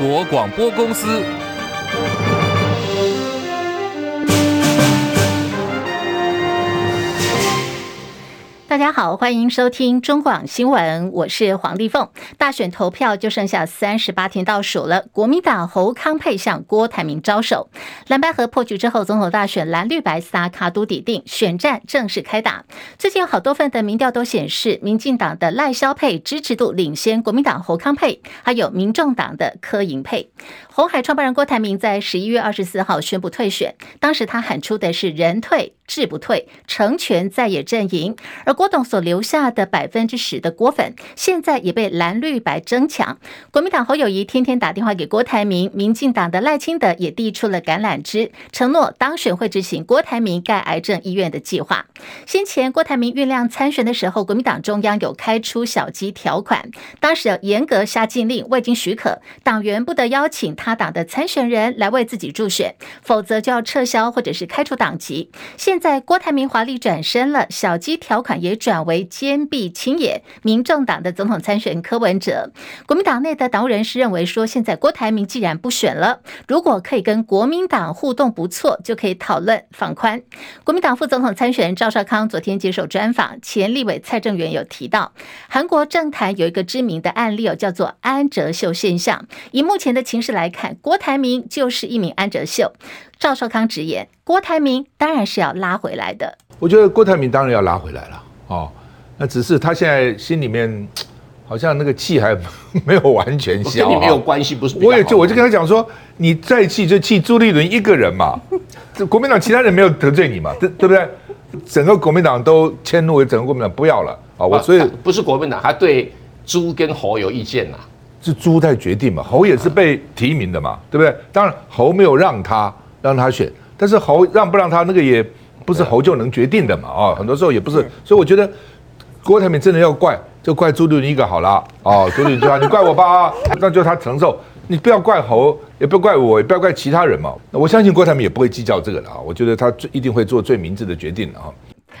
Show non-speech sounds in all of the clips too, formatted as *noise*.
国广播公司。大家好，欢迎收听中广新闻，我是黄丽凤。大选投票就剩下三十八天倒数了，国民党侯康沛向郭台铭招手。蓝白合破局之后，总统大选蓝绿白三卡都抵定，选战正式开打。最近有好多份的民调都显示，民进党的赖萧配支持度领先国民党侯康沛，还有民众党的柯银配。鸿海创办人郭台铭在十一月二十四号宣布退选，当时他喊出的是“人退志不退，成全在野阵营”，而郭董所留下的百分之十的郭粉，现在也被蓝绿白争抢。国民党侯友谊天天打电话给郭台铭，民进党的赖清德也递出了橄榄枝，承诺当选会执行郭台铭盖癌症医院的计划。先前郭台铭酝酿参选的时候，国民党中央有开出小鸡条款，当时要严格下禁令，未经许可，党员不得邀请他党的参选人来为自己助选，否则就要撤销或者是开除党籍。现在郭台铭华丽转身了，小鸡条款也。转为坚壁清野，民众党的总统参选柯文哲，国民党内的党务人士认为说，现在郭台铭既然不选了，如果可以跟国民党互动不错，就可以讨论放宽。国民党副总统参选人赵少康昨天接受专访，前立委蔡正元有提到，韩国政坛有一个知名的案例哦，叫做安哲秀现象。以目前的情势来看，郭台铭就是一名安哲秀。赵少康直言，郭台铭当然是要拉回来的。我觉得郭台铭当然要拉回来了。哦，那只是他现在心里面 *tsk* 好像那个气还没有完全消，跟你没有关系，不是？我也就我就跟他讲说，你再气就气朱立伦一个人嘛，*laughs* 这国民党其他人没有得罪你嘛，对对不对？整个国民党都迁怒，整个国民党不要了啊！我所以不是国民党，他对朱跟侯有意见呐，是朱在决定嘛，侯也是被提名的嘛，对不对？当然侯没有让他让他选，但是侯让不让他那个也。不是侯就能决定的嘛？啊，很多时候也不是，所以我觉得郭台铭真的要怪，就怪朱立伦一个好了。哦，朱立伦就说你怪我吧，*laughs* 那就他承受，你不要怪侯，也不要怪我，也不要怪其他人嘛。我相信郭台铭也不会计较这个的啊，我觉得他一定会做最明智的决定的啊。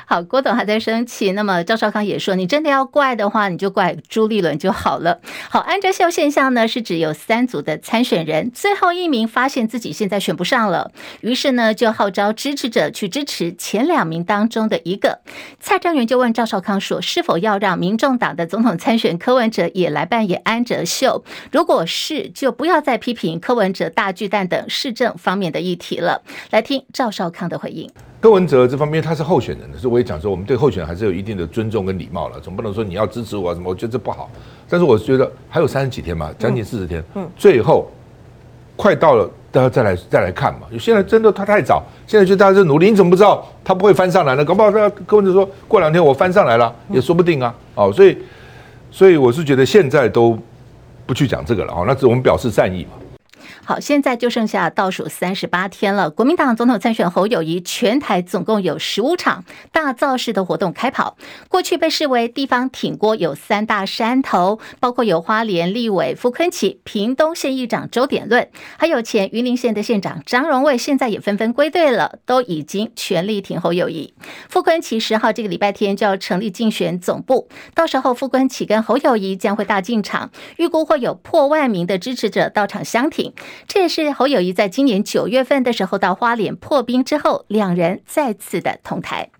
好，郭董还在生气。那么赵少康也说，你真的要怪的话，你就怪朱立伦就好了。好，安哲秀现象呢，是指有三组的参选人，最后一名发现自己现在选不上了，于是呢就号召支持者去支持前两名当中的一个。蔡正元就问赵少康说，是否要让民众党的总统参选柯文哲也来扮演安哲秀？如果是，就不要再批评柯文哲大巨蛋等市政方面的议题了。来听赵少康的回应。柯文哲这方面他是候选人的，所以我也讲说，我们对候选人还是有一定的尊重跟礼貌了，总不能说你要支持我什么，我觉得这不好。但是我觉得还有三十几天嘛，将近四十天，嗯，最后快到了，大家再来再来看嘛。现在真的他太早，现在就大家在努力，你怎么不知道他不会翻上来呢？搞不好他柯文哲说过两天我翻上来了，也说不定啊。哦，所以所以我是觉得现在都不去讲这个了啊，那只我们表示善意嘛。好，现在就剩下倒数三十八天了。国民党总统参选侯友谊，全台总共有十五场大造势的活动开跑。过去被视为地方挺郭有三大山头，包括有花莲立委傅昆萁、屏东县议长周典论，还有前云林县的县长张荣卫，现在也纷纷归队了，都已经全力挺侯友谊。傅崐萁十号这个礼拜天就要成立竞选总部，到时候傅崐萁跟侯友谊将会大进场，预估会有破万名的支持者到场相挺。这也是侯友谊在今年九月份的时候到花莲破冰之后，两人再次的同台。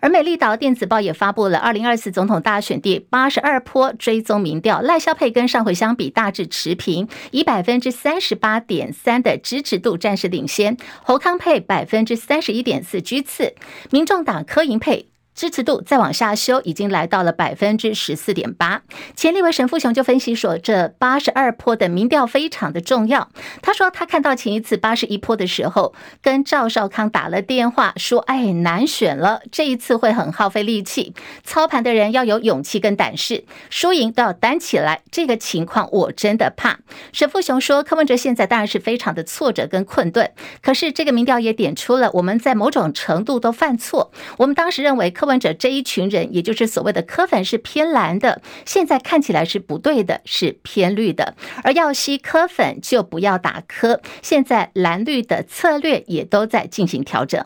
而美丽岛电子报也发布了二零二四总统大选第八十二波追踪民调，赖萧配跟上回相比大致持平，以百分之三十八点三的支持度暂时领先，侯康配百分之三十一点四居次，民众党柯银配。支持度再往下修，已经来到了百分之十四点八。前立委沈富雄就分析说，这八十二坡的民调非常的重要。他说，他看到前一次八十一坡的时候，跟赵少康打了电话，说：“哎，难选了，这一次会很耗费力气，操盘的人要有勇气跟胆识，输赢都要担起来。”这个情况我真的怕。沈富雄说，柯文哲现在当然是非常的挫折跟困顿，可是这个民调也点出了我们在某种程度都犯错。我们当时认为柯。柯文哲这一群人，也就是所谓的科粉是偏蓝的，现在看起来是不对的，是偏绿的。而要吸科粉，就不要打科。现在蓝绿的策略也都在进行调整。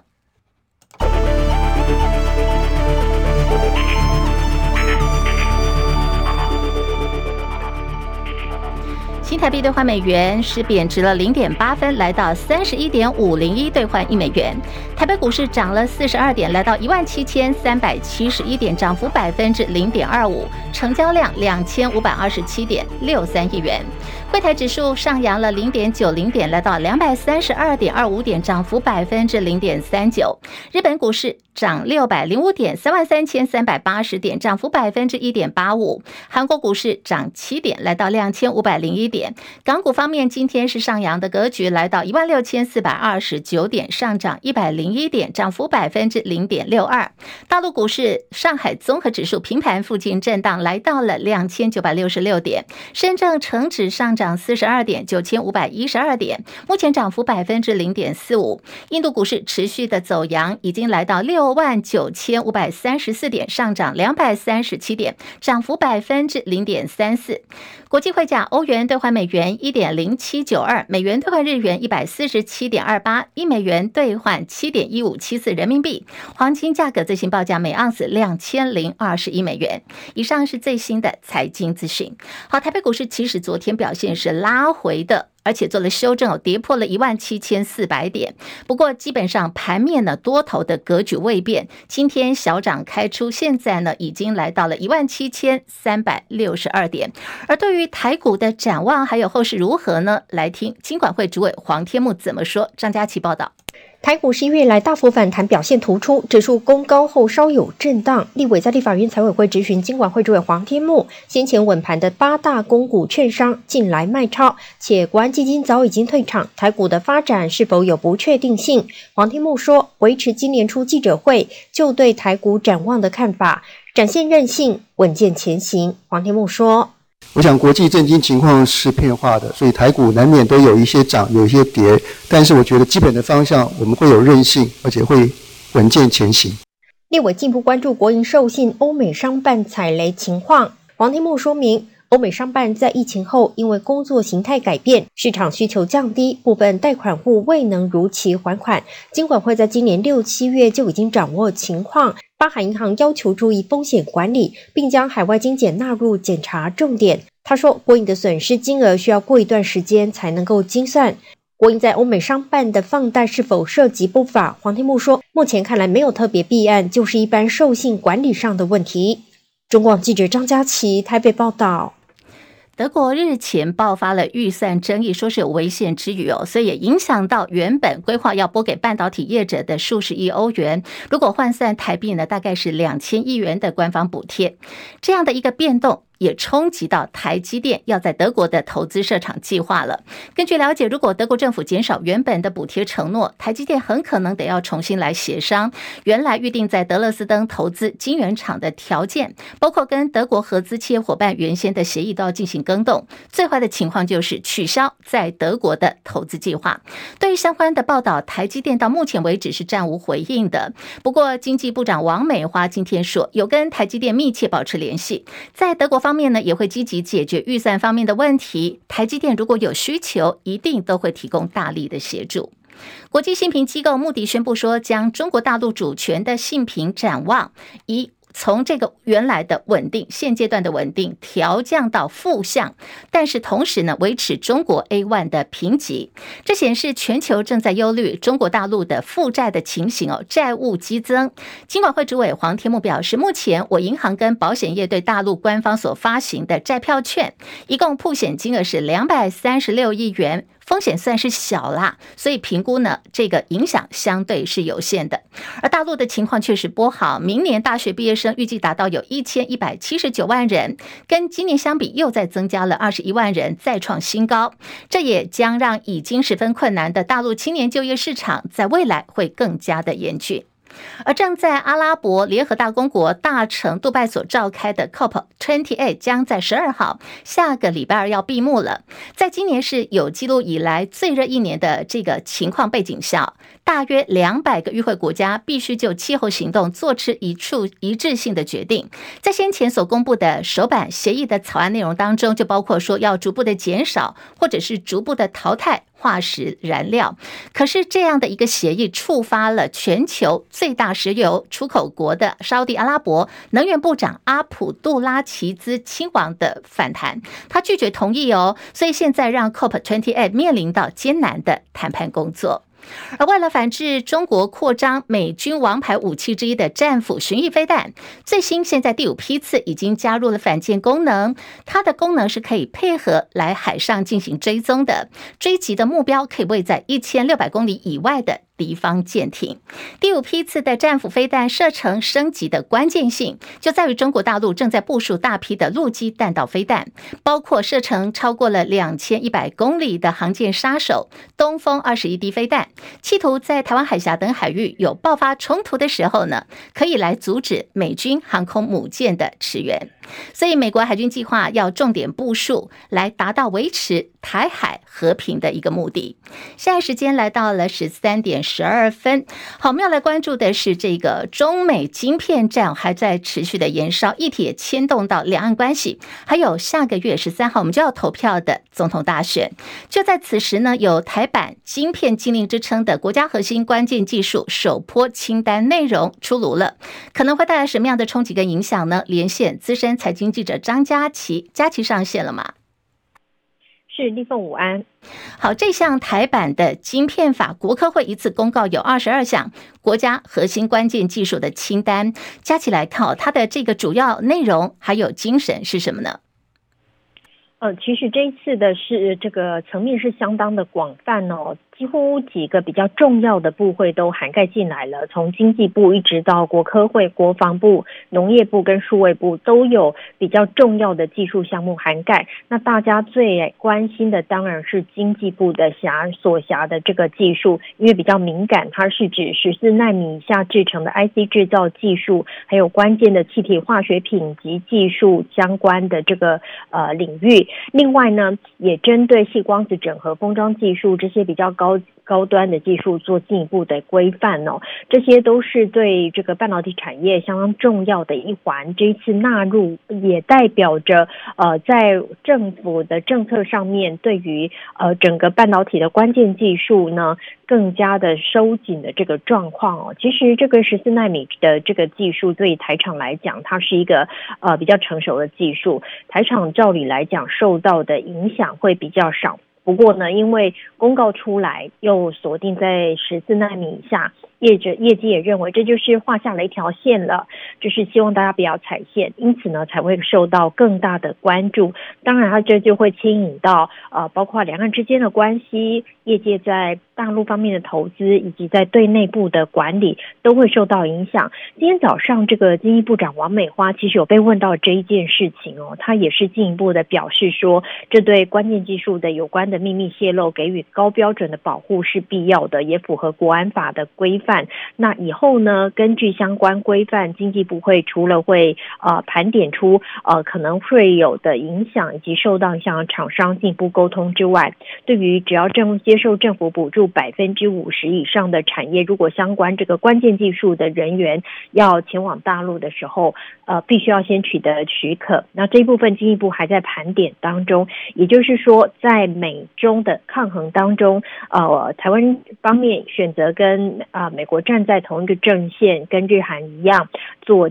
台币兑换美元是贬值了零点八分，来到三十一点五零一兑换一美元。台北股市涨了四十二点，来到一万七千三百七十一点，涨幅百分之零点二五，成交量两千五百二十七点六三亿元。柜台指数上扬了零点九零点，来到两百三十二点二五点，涨幅百分之零点三九。日本股市涨六百零五点，三万三千三百八十点，涨幅百分之一点八五。韩国股市涨七点，来到两千五百零一点。港股方面，今天是上扬的格局，来到一万六千四百二十九点，上涨一百零一点，涨幅百分之零点六二。大陆股市，上海综合指数平盘附近震荡，来到了两千九百六十六点。深圳成指上涨涨四十二点，九千五百一十二点，目前涨幅百分之零点四五。印度股市持续的走阳，已经来到六万九千五百三十四点，上涨两百三十七点，涨幅百分之零点三四。国际汇价，欧元兑换美元一点零七九二，美元兑换日元一百四十七点二八，一美元兑换七点一五七四人民币。黄金价格最新报价每盎司两千零二十一美元。以上是最新的财经资讯。好，台北股市其实昨天表现是拉回的。而且做了修正，跌破了一万七千四百点。不过基本上盘面呢，多头的格局未变。今天小涨开出，现在呢已经来到了一万七千三百六十二点。而对于台股的展望还有后市如何呢？来听金管会主委黄天木怎么说。张佳琪报道。台股十一月来大幅反弹，表现突出，指数攻高后稍有震荡。立委在立法院财委会质询金管会主委黄天木，先前稳盘的八大公股券商近来卖超，且国安基金早已经退场，台股的发展是否有不确定性？黄天木说，维持今年初记者会就对台股展望的看法，展现韧性，稳健前行。黄天木说。我想国际政经情况是变化的，所以台股难免都有一些涨，有一些跌。但是我觉得基本的方向我们会有韧性，而且会稳健前行。立委进一步关注国营授信欧美商办踩雷情况。黄天木说明，欧美商办在疫情后因为工作形态改变，市场需求降低，部分贷款户未能如期还款。金管会在今年六七月就已经掌握情况。发海银行要求注意风险管理，并将海外精简纳入检查重点。他说，国营的损失金额需要过一段时间才能够精算。国营在欧美商办的放贷是否涉及不法？黄天木说，目前看来没有特别弊案，就是一般授信管理上的问题。中广记者张佳琪台北报道。德国日前爆发了预算争议，说是有危险之余哦，所以也影响到原本规划要拨给半导体业者的数十亿欧元，如果换算台币呢，大概是两千亿元的官方补贴，这样的一个变动。也冲击到台积电要在德国的投资设厂计划了。根据了解，如果德国政府减少原本的补贴承诺，台积电很可能得要重新来协商原来预定在德勒斯登投资晶圆厂的条件，包括跟德国合资企业伙伴原先的协议都要进行更动。最坏的情况就是取消在德国的投资计划。对于相关的报道，台积电到目前为止是暂无回应的。不过，经济部长王美花今天说，有跟台积电密切保持联系，在德国方。面呢，也会积极解决预算方面的问题。台积电如果有需求，一定都会提供大力的协助。国际信评机构穆迪宣布说，将中国大陆主权的信评展望一。从这个原来的稳定，现阶段的稳定调降到负向，但是同时呢，维持中国 A one 的评级。这显示全球正在忧虑中国大陆的负债的情形哦，债务激增。金管会主委黄天牧表示，目前我银行跟保险业对大陆官方所发行的债票券，一共铺险金额是两百三十六亿元。风险算是小啦，所以评估呢，这个影响相对是有限的。而大陆的情况确实不好，明年大学毕业生预计达到有一千一百七十九万人，跟今年相比又再增加了二十一万人，再创新高。这也将让已经十分困难的大陆青年就业市场，在未来会更加的严峻。而正在阿拉伯联合大公国大城杜拜所召开的 COP28 将在十二号下个礼拜二要闭幕了。在今年是有记录以来最热一年的这个情况背景下，大约两百个与会国家必须就气候行动做出一处一致性的决定。在先前所公布的首版协议的草案内容当中，就包括说要逐步的减少或者是逐步的淘汰化石燃料。可是这样的一个协议触发了全球最大石油出口国的沙地阿拉伯能源部长阿卜杜拉齐兹亲王的反弹，他拒绝同意哦，所以现在让 COP28 面临到艰难的谈判工作。而为了反制中国扩张美军王牌武器之一的战斧巡弋飞弹，最新现在第五批次已经加入了反舰功能。它的功能是可以配合来海上进行追踪的，追击的目标可以位在一千六百公里以外的。敌方舰艇第五批次的战斧飞弹射程升级的关键性，就在于中国大陆正在部署大批的陆基弹道飞弹，包括射程超过了两千一百公里的航舰杀手东风二十一 D 飞弹，企图在台湾海峡等海域有爆发冲突的时候呢，可以来阻止美军航空母舰的驰援。所以，美国海军计划要重点部署，来达到维持台海和平的一个目的。现在时间来到了十三点十二分，好，我们要来关注的是这个中美晶片战还在持续的延烧，议题也牵动到两岸关系，还有下个月十三号我们就要投票的总统大选。就在此时呢，有台版晶片禁令之称的国家核心关键技术首波清单内容出炉了，可能会带来什么样的冲击跟影响呢？连线资深。财经记者张佳琪，佳琪上线了吗？是立凤午安。好，这项台版的晶片法，国科会一次公告有二十二项国家核心关键技术的清单，加起来看，它的这个主要内容还有精神是什么呢？呃，其实这一次的是这个层面是相当的广泛哦。几乎几个比较重要的部会都涵盖进来了，从经济部一直到国科会、国防部、农业部跟数位部都有比较重要的技术项目涵盖。那大家最关心的当然是经济部的辖所辖的这个技术，因为比较敏感，它是指十四纳米以下制成的 IC 制造技术，还有关键的气体化学品及技术相关的这个呃领域。另外呢，也针对细光子整合封装技术这些比较高。高端的技术做进一步的规范哦，这些都是对这个半导体产业相当重要的一环。这一次纳入也代表着呃，在政府的政策上面，对于呃整个半导体的关键技术呢，更加的收紧的这个状况哦。其实这个十四纳米的这个技术，对台厂来讲，它是一个呃比较成熟的技术，台厂照理来讲受到的影响会比较少。不过呢，因为公告出来又锁定在十四纳米以下，业者业界也认为这就是画下了一条线了，就是希望大家不要踩线，因此呢才会受到更大的关注。当然，它这就会牵引到呃，包括两岸之间的关系，业界在大陆方面的投资，以及在对内部的管理都会受到影响。今天早上，这个经济部长王美花其实有被问到这一件事情哦，他也是进一步的表示说，这对关键技术的有关的秘密泄露给予高标准的保护是必要的，也符合国安法的规范。那以后呢，根据相关规范，经济部会除了会呃盘点出呃可能会有的影响以及受到影响的厂商进一步沟通之外，对于只要政接受政府补助百分之五十以上的产业，如果相关这个关键技术的人员要前往大陆的时候，呃，必须要先取得许可。那这一部分经济部还在盘点当中，也就是说，在美中的抗衡当中，呃，台湾方面选择跟啊、呃、美。国站在同一个阵线，跟日韩一样做。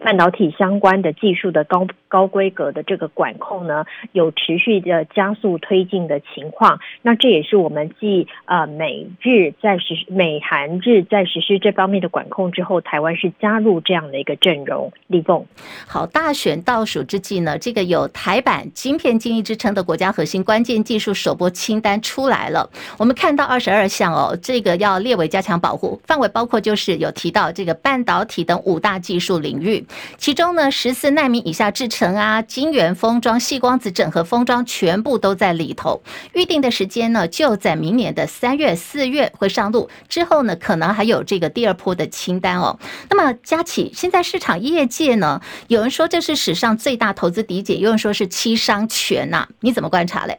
半导体相关的技术的高高规格的这个管控呢，有持续的加速推进的情况。那这也是我们继呃美日在实施美韩日在实施这方面的管控之后，台湾是加入这样的一个阵容。立凤，好，大选倒数之际呢，这个有台版晶片禁令之称的国家核心关键技术首波清单出来了。我们看到二十二项哦，这个要列为加强保护范围，包括就是有提到这个半导体等五大技术领域。其中呢，十四奈米以下制程啊，晶圆封装、细光子整合封装，全部都在里头。预定的时间呢，就在明年的三月、四月会上路。之后呢，可能还有这个第二波的清单哦。那么，佳琪，现在市场业界呢，有人说这是史上最大投资抵减，有人说是七伤拳呐、你怎么观察嘞？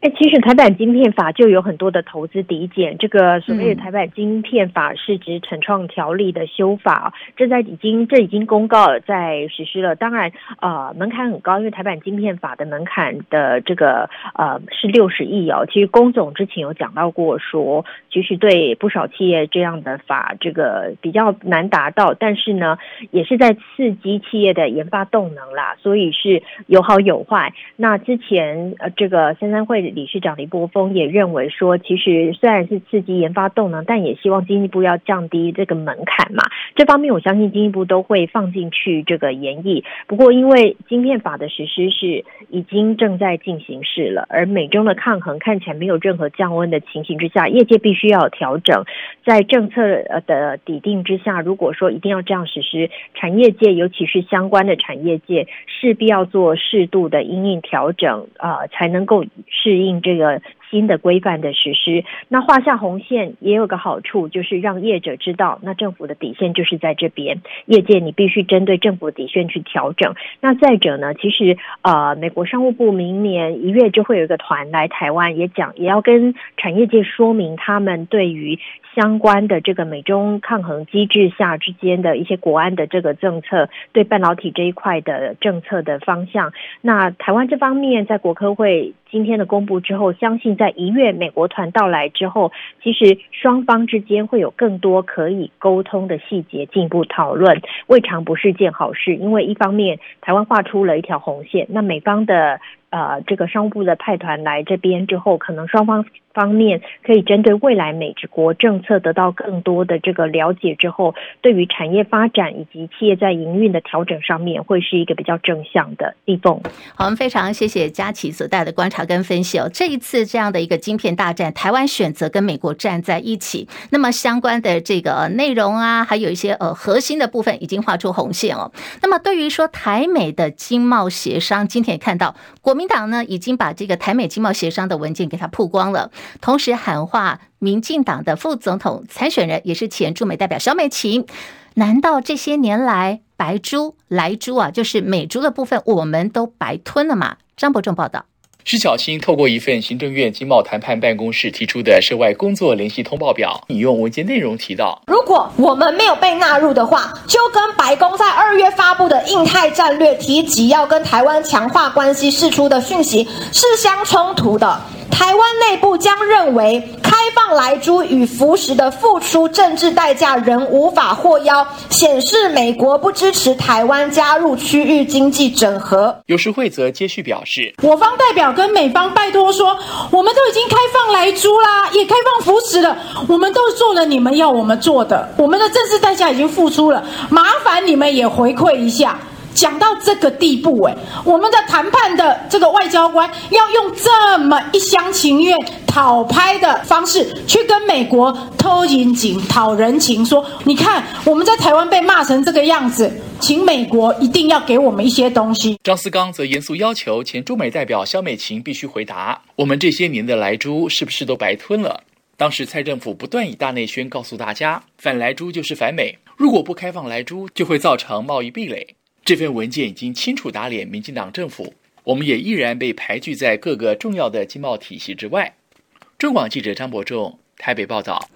哎，其实台版晶片法就有很多的投资抵减。这个所谓的台版晶片法是指成创条例的修法，这在已经这已经公告了，在实施了。当然，呃，门槛很高，因为台版晶片法的门槛的这个呃是六十亿哦。其实龚总之前有讲到过说，说其实对不少企业这样的法这个比较难达到，但是呢，也是在刺激企业的研发动能啦，所以是有好有坏。那之前呃这个三三会。理事长李波峰也认为说，其实虽然是刺激研发动能，但也希望经济部要降低这个门槛嘛。这方面我相信经济部都会放进去这个研议。不过，因为晶片法的实施是已经正在进行式了，而美中的抗衡看起来没有任何降温的情形之下，业界必须要调整。在政策呃的底定之下，如果说一定要这样实施，产业界尤其是相关的产业界势必要做适度的因应调整啊、呃，才能够适应这个新的规范的实施。那画下红线也有个好处，就是让业者知道，那政府的底线就是在这边，业界你必须针对政府底线去调整。那再者呢，其实呃，美国商务部明年一月就会有一个团来台湾，也讲也要跟产业界说明他们对于。相关的这个美中抗衡机制下之间的一些国安的这个政策，对半导体这一块的政策的方向，那台湾这方面在国科会今天的公布之后，相信在一月美国团到来之后，其实双方之间会有更多可以沟通的细节进一步讨论，未尝不是件好事。因为一方面台湾画出了一条红线，那美方的呃这个商务部的派团来这边之后，可能双方。方面可以针对未来美国政策得到更多的这个了解之后，对于产业发展以及企业在营运的调整上面，会是一个比较正向的地方。好，我们非常谢谢佳琪所带的观察跟分析哦。这一次这样的一个晶片大战，台湾选择跟美国站在一起，那么相关的这个内容啊，还有一些呃核心的部分已经画出红线哦。那么对于说台美的经贸协商，今天也看到国民党呢已经把这个台美经贸协商的文件给它曝光了。同时喊话，民进党的副总统参选人也是前驻美代表萧美琴，难道这些年来白猪莱猪啊，就是美猪的部分，我们都白吞了吗？张伯仲报道。施巧芯透过一份行政院经贸谈判办公室提出的涉外工作联系通报表，引用文件内容提到：如果我们没有被纳入的话，就跟白宫在二月发布的印太战略提及要跟台湾强化关系释出的讯息是相冲突的。台湾内部将认为开放来猪与福食的付出政治代价仍无法获邀，显示美国不支持台湾加入区域经济整合。有时会则接续表示，我方代表跟美方拜托说，我们都已经开放莱猪啦，也开放扶持了，我们都做了你们要我们做的，我们的政治代价已经付出了，麻烦你们也回馈一下。讲到这个地步，哎，我们的谈判的这个外交官要用这么一厢情愿、讨拍的方式去跟美国偷人情、讨人情，说你看我们在台湾被骂成这个样子，请美国一定要给我们一些东西。张思刚则严肃要求前驻美代表肖美琴必须回答：我们这些年的莱猪是不是都白吞了？当时蔡政府不断以大内宣告诉大家，反莱猪就是反美，如果不开放莱猪，就会造成贸易壁垒。这份文件已经清楚打脸民进党政府，我们也依然被排拒在各个重要的经贸体系之外。中广记者张伯仲台北报道。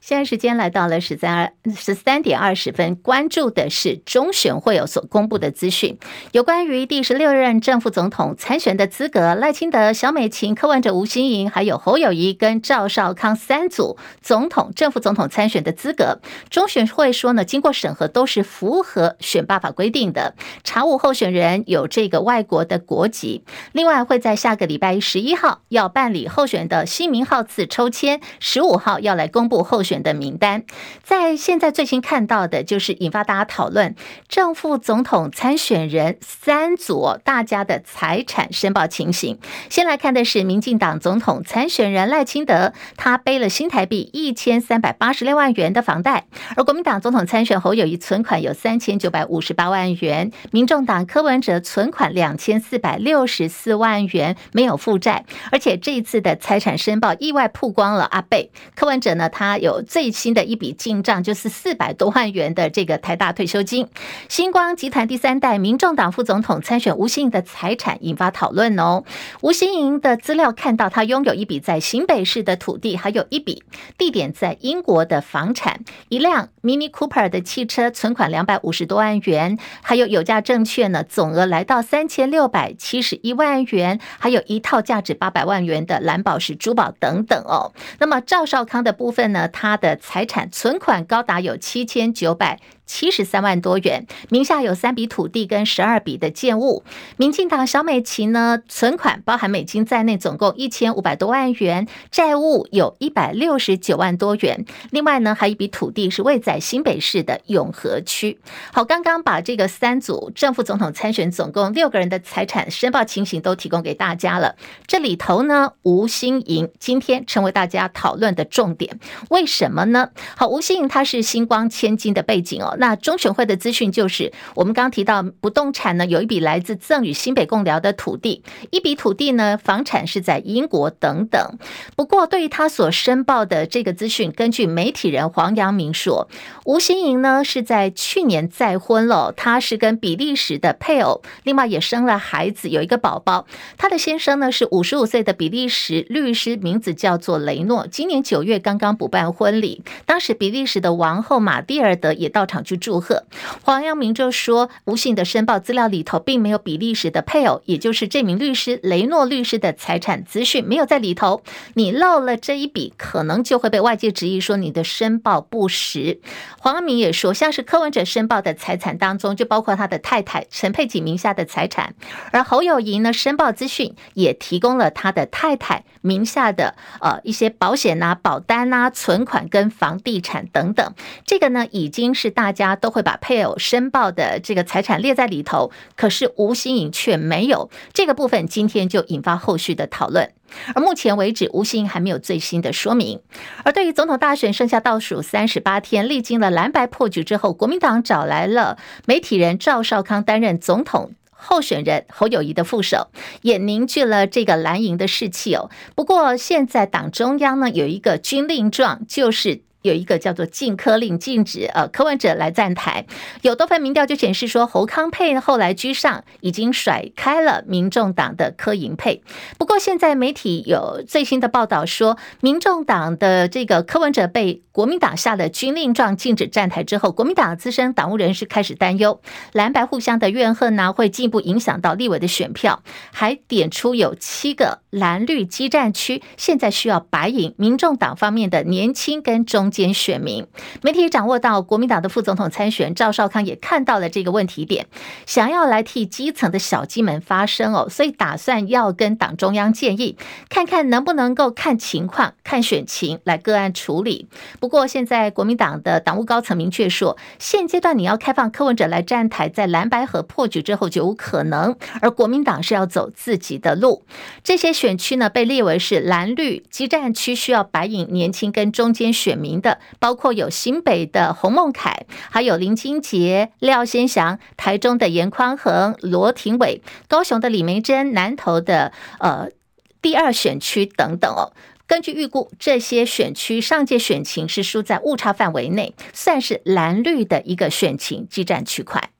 现在时间来到了十三二十三点二十分，关注的是中选会有所公布的资讯，有关于第十六任正副总统参选的资格，赖清德、小美琴、柯文哲、吴欣莹，还有侯友谊跟赵少康三组总统、正副总统参选的资格，中选会说呢，经过审核都是符合选罢法规定的，查无候选人有这个外国的国籍，另外会在下个礼拜十一号要办理候选的姓名号次抽签，十五号要来公布候选。选的名单，在现在最新看到的就是引发大家讨论正副总统参选人三组大家的财产申报情形。先来看的是民进党总统参选人赖清德，他背了新台币一千三百八十六万元的房贷；而国民党总统参选侯友谊存款有三千九百五十八万元，民众党柯文哲存款两千四百六十四万元没有负债，而且这一次的财产申报意外曝光了阿贝柯文哲呢，他有。最新的一笔进账，就是四百多万元的这个台大退休金。星光集团第三代民众党副总统参选吴欣盈的财产引发讨论哦。吴欣盈的资料看到，他拥有一笔在新北市的土地，还有一笔地点在英国的房产，一辆 Mini Cooper 的汽车，存款两百五十多万元，还有有价证券呢，总额来到三千六百七十一万元，还有一套价值八百万元的蓝宝石珠宝等等哦。那么赵少康的部分呢，他他的财产存款高达有七千九百。七十三万多元，名下有三笔土地跟十二笔的建物。民进党小美琴呢，存款包含美金在内，总共一千五百多万元，债务有一百六十九万多元。另外呢，还有一笔土地是位在新北市的永和区。好，刚刚把这个三组正副总统参选总共六个人的财产申报情形都提供给大家了。这里头呢，吴欣盈今天成为大家讨论的重点，为什什么呢？好，吴欣盈他是星光千金的背景哦。那中选会的资讯就是，我们刚提到不动产呢，有一笔来自赠与新北共寮的土地，一笔土地呢，房产是在英国等等。不过，对于他所申报的这个资讯，根据媒体人黄阳明说，吴欣盈呢是在去年再婚了，他是跟比利时的配偶，另外也生了孩子，有一个宝宝。他的先生呢是五十五岁的比利时律师，名字叫做雷诺，今年九月刚刚补办婚婚礼，当时比利时的王后玛蒂尔德也到场。去祝贺，黄阳明就说，吴欣盈的申报资料里头并没有比利时的配偶，也就是这名律师雷诺律师的财产资讯没有在里头。你漏了这一笔，可能就会被外界质疑说你的申报不实。黄阳明也说，像是柯文哲申报的财产当中，就包括他的太太陈佩琪名下的财产，而侯友宜呢，申报资讯也提供了他的太太名下的呃一些保险啊、保单啊、存款跟房地产等等。这个呢，已经是大家。都会把配偶申报的这个财产列在里头，可是吴欣颖却没有这个部分，今天就引发后续的讨论。而目前为止，吴欣颖还没有最新的说明。而对于总统大选剩下倒数三十八天，历经了蓝白破局之后，国民党找来了媒体人赵少康担任总统候选人侯友谊的副手，也凝聚了这个蓝营的士气哦。不过现在党中央呢有一个军令状，就是。有一个叫做禁科令，禁止呃柯文哲来站台。有多份民调就显示说，侯康配后来居上，已经甩开了民众党的柯银配。不过现在媒体有最新的报道说，民众党的这个柯文哲被国民党下了军令状，禁止站台之后，国民党资深党务人士开始担忧，蓝白互相的怨恨呢，会进一步影响到立委的选票，还点出有七个蓝绿激战区，现在需要白银民众党方面的年轻跟中。间选民，媒体掌握到国民党的副总统参选赵少康也看到了这个问题点，想要来替基层的小鸡们发声哦，所以打算要跟党中央建议，看看能不能够看情况、看选情来个案处理。不过现在国民党的党务高层明确说，现阶段你要开放柯文哲来站台，在蓝白河破局之后就无可能，而国民党是要走自己的路。这些选区呢，被列为是蓝绿激战区，需要白银年轻跟中间选民。的包括有新北的洪孟凯，还有林清杰、廖先祥，台中的严宽恒、罗廷伟，高雄的李明珍，南投的呃第二选区等等哦。根据预估，这些选区上届选情是输在误差范围内，算是蓝绿的一个选情激战区块。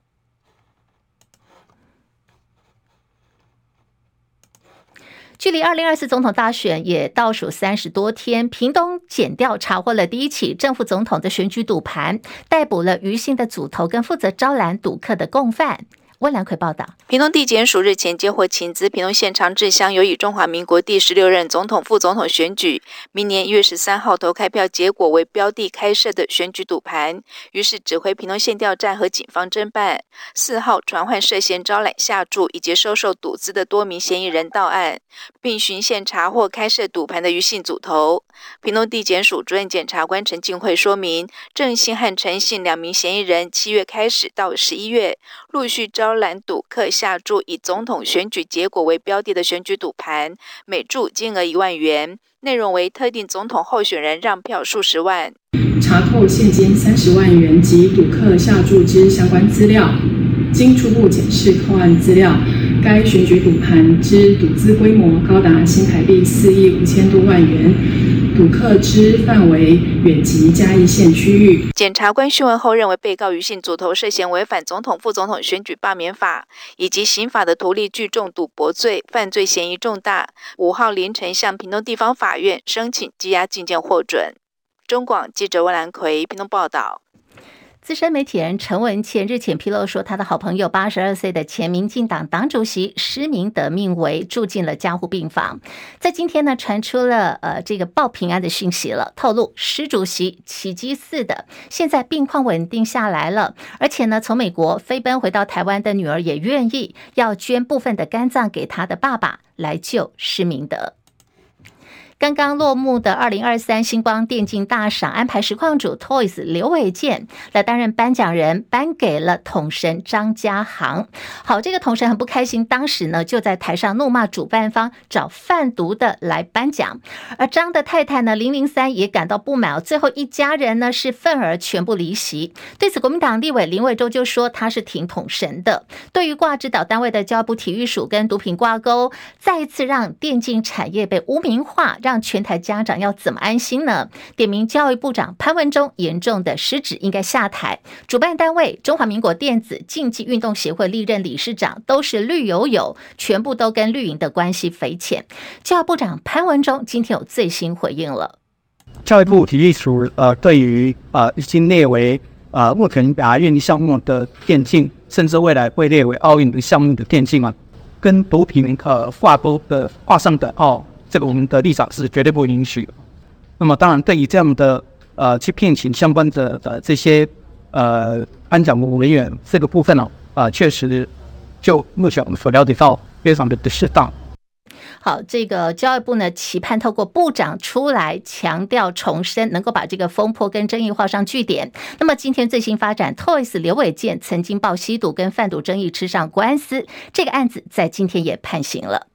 距离二零二四总统大选也倒数三十多天，屏东检调查获了第一起正副总统的选举赌盘，逮捕了余姓的组头跟负责招揽赌客的共犯。温良奎报道，屏东地检署日前接获情资，屏东县长治乡有以中华民国第十六任总统、副总统选举明年一月十三号投开票结果为标的开设的选举赌盘，于是指挥屏东县调站和警方侦办。四号传唤涉嫌招揽下注以及收受赌资的多名嫌疑人到案，并循线查获开设赌盘的余姓组头。屏东地检署主任检察官陈静慧说明，郑姓和陈姓两名嫌疑人七月开始到十一月陆续招。招揽赌客下注以总统选举结果为标的的选举赌盘，每注金额一万元，内容为特定总统候选人让票数十万。查扣现金三十万元及赌客下注之相关资料，经初步检视扣案资料，该选举赌盘之赌资规模高达新台币四亿五千多万元，赌客之范围远及嘉义县区域。检察官讯问后认为，被告于信组头涉嫌违反总统、副总统选举罢免法以及刑法的图利聚众赌博罪，犯罪嫌疑重大。五号凌晨向屏东地方法院申请羁押禁见获准。中广记者温兰奎屏东报道。资深媒体人陈文茜日前披露说，他的好朋友八十二岁的前民进党党主席施明德命危，住进了加护病房。在今天呢，传出了呃这个报平安的讯息了，透露施主席奇迹似的，现在病况稳定下来了，而且呢，从美国飞奔回到台湾的女儿也愿意要捐部分的肝脏给他的爸爸来救施明德。刚刚落幕的二零二三星光电竞大赏，安排实况主 Toys 刘伟健来担任颁奖人，颁给了统神张家航。好，这个统神很不开心，当时呢就在台上怒骂主办方找贩毒的来颁奖，而张的太太呢零零三也感到不满，最后一家人呢是愤而全部离席。对此，国民党立委林伟洲就说他是挺统神的。对于挂指导单位的教育部体育署跟毒品挂钩，再一次让电竞产业被污名化，让让全台家长要怎么安心呢？点名教育部长潘文忠严重的失职，应该下台。主办单位中华民国电子竞技运动协会历任理事长都是绿油油，全部都跟绿营的关系匪浅。教育部长潘文忠今天有最新回应了。教育部体育署呃，对于呃已经列为呃目前亚运项目的电竞，甚至未来会列为奥运的项目的电竞啊，跟毒品呃挂钩的画上等号。这个我们的立场是绝对不允许的。那么，当然，对于这样的呃去聘请相关的呃这些呃颁奖的人员这个部分呢，啊、呃，确实就目前我们所了解到，非常的不适当。好，这个教育部呢，期盼透过部长出来强调重申，能够把这个风波跟争议画上句点。那么，今天最新发展，Toys 刘伟健曾经报吸毒跟贩毒争议吃上官司，这个案子在今天也判刑了。